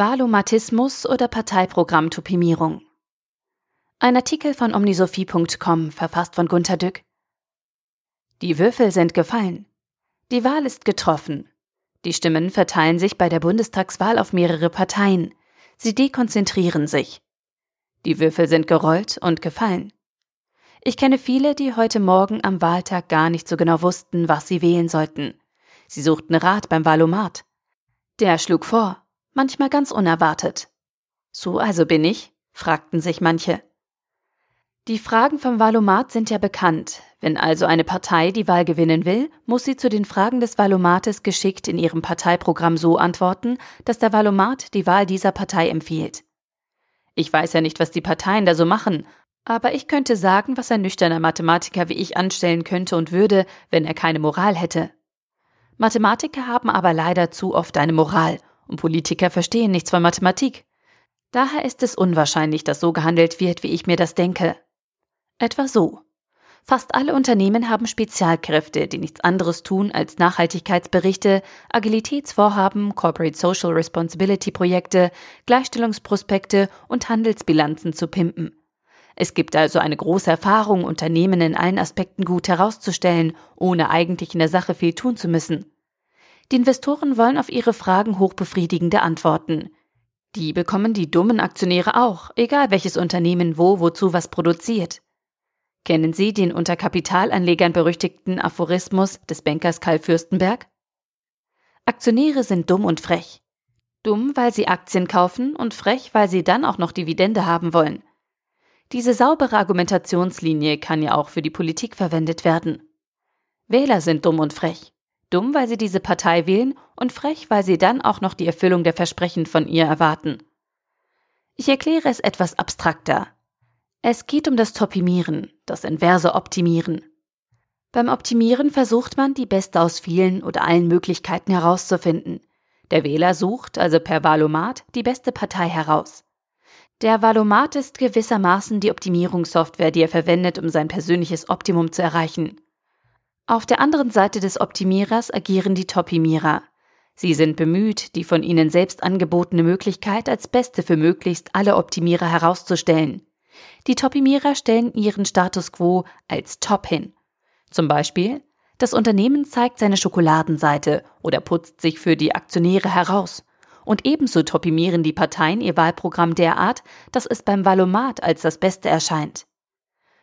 Wahlomatismus oder Parteiprogrammtopimierung. Ein Artikel von omnisophie.com, verfasst von Gunter Dück. Die Würfel sind gefallen. Die Wahl ist getroffen. Die Stimmen verteilen sich bei der Bundestagswahl auf mehrere Parteien. Sie dekonzentrieren sich. Die Würfel sind gerollt und gefallen. Ich kenne viele, die heute Morgen am Wahltag gar nicht so genau wussten, was sie wählen sollten. Sie suchten Rat beim Wahlomat. Der schlug vor, manchmal ganz unerwartet. So also bin ich? fragten sich manche. Die Fragen vom Wahlomat sind ja bekannt. Wenn also eine Partei die Wahl gewinnen will, muss sie zu den Fragen des Wahlomates geschickt in ihrem Parteiprogramm so antworten, dass der Wahlomat die Wahl dieser Partei empfiehlt. Ich weiß ja nicht, was die Parteien da so machen, aber ich könnte sagen, was ein nüchterner Mathematiker wie ich anstellen könnte und würde, wenn er keine Moral hätte. Mathematiker haben aber leider zu oft eine Moral und Politiker verstehen nichts von Mathematik. Daher ist es unwahrscheinlich, dass so gehandelt wird, wie ich mir das denke. Etwa so. Fast alle Unternehmen haben Spezialkräfte, die nichts anderes tun, als Nachhaltigkeitsberichte, Agilitätsvorhaben, Corporate Social Responsibility Projekte, Gleichstellungsprospekte und Handelsbilanzen zu pimpen. Es gibt also eine große Erfahrung, Unternehmen in allen Aspekten gut herauszustellen, ohne eigentlich in der Sache viel tun zu müssen. Die Investoren wollen auf ihre Fragen hochbefriedigende Antworten. Die bekommen die dummen Aktionäre auch, egal welches Unternehmen wo wozu was produziert. Kennen Sie den unter Kapitalanlegern berüchtigten Aphorismus des Bankers Karl Fürstenberg? Aktionäre sind dumm und frech. Dumm, weil sie Aktien kaufen und frech, weil sie dann auch noch Dividende haben wollen. Diese saubere Argumentationslinie kann ja auch für die Politik verwendet werden. Wähler sind dumm und frech. Dumm, weil sie diese Partei wählen und frech, weil sie dann auch noch die Erfüllung der Versprechen von ihr erwarten. Ich erkläre es etwas abstrakter. Es geht um das Topimieren, das inverse Optimieren. Beim Optimieren versucht man, die beste aus vielen oder allen Möglichkeiten herauszufinden. Der Wähler sucht, also per Valomat, die beste Partei heraus. Der Valomat ist gewissermaßen die Optimierungssoftware, die er verwendet, um sein persönliches Optimum zu erreichen. Auf der anderen Seite des Optimierers agieren die Topimierer. Sie sind bemüht, die von ihnen selbst angebotene Möglichkeit als beste für möglichst alle Optimierer herauszustellen. Die Topimierer stellen ihren Status quo als Top hin. Zum Beispiel, das Unternehmen zeigt seine Schokoladenseite oder putzt sich für die Aktionäre heraus. Und ebenso topimieren die Parteien ihr Wahlprogramm derart, dass es beim Valomat als das Beste erscheint.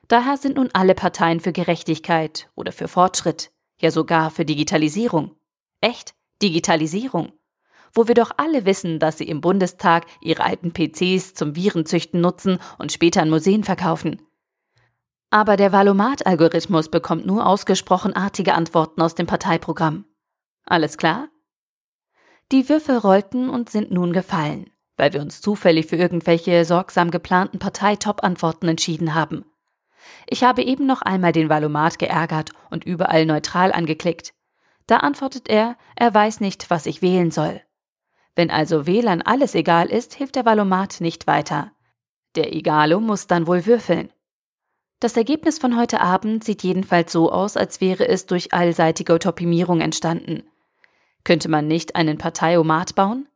Daher sind nun alle Parteien für Gerechtigkeit oder für Fortschritt, ja sogar für Digitalisierung. Echt? Digitalisierung? Wo wir doch alle wissen, dass sie im Bundestag ihre alten PCs zum Virenzüchten nutzen und später an Museen verkaufen. Aber der Valomat-Algorithmus bekommt nur ausgesprochen artige Antworten aus dem Parteiprogramm. Alles klar? Die Würfel rollten und sind nun gefallen, weil wir uns zufällig für irgendwelche sorgsam geplanten Parteitop-Antworten entschieden haben. Ich habe eben noch einmal den Valomat geärgert und überall neutral angeklickt. Da antwortet er, er weiß nicht, was ich wählen soll. Wenn also Wählern alles egal ist, hilft der Valomat nicht weiter. Der Egalo muss dann wohl würfeln. Das Ergebnis von heute Abend sieht jedenfalls so aus, als wäre es durch allseitige Utopimierung entstanden. Könnte man nicht einen Parteiomat bauen?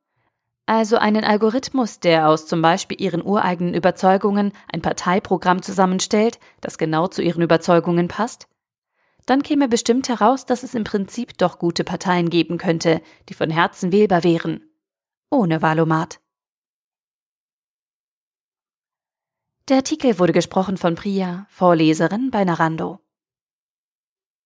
Also einen Algorithmus, der aus zum Beispiel ihren ureigenen Überzeugungen ein Parteiprogramm zusammenstellt, das genau zu ihren Überzeugungen passt? Dann käme bestimmt heraus, dass es im Prinzip doch gute Parteien geben könnte, die von Herzen wählbar wären. Ohne Valomat. Der Artikel wurde gesprochen von Priya, Vorleserin bei Narando.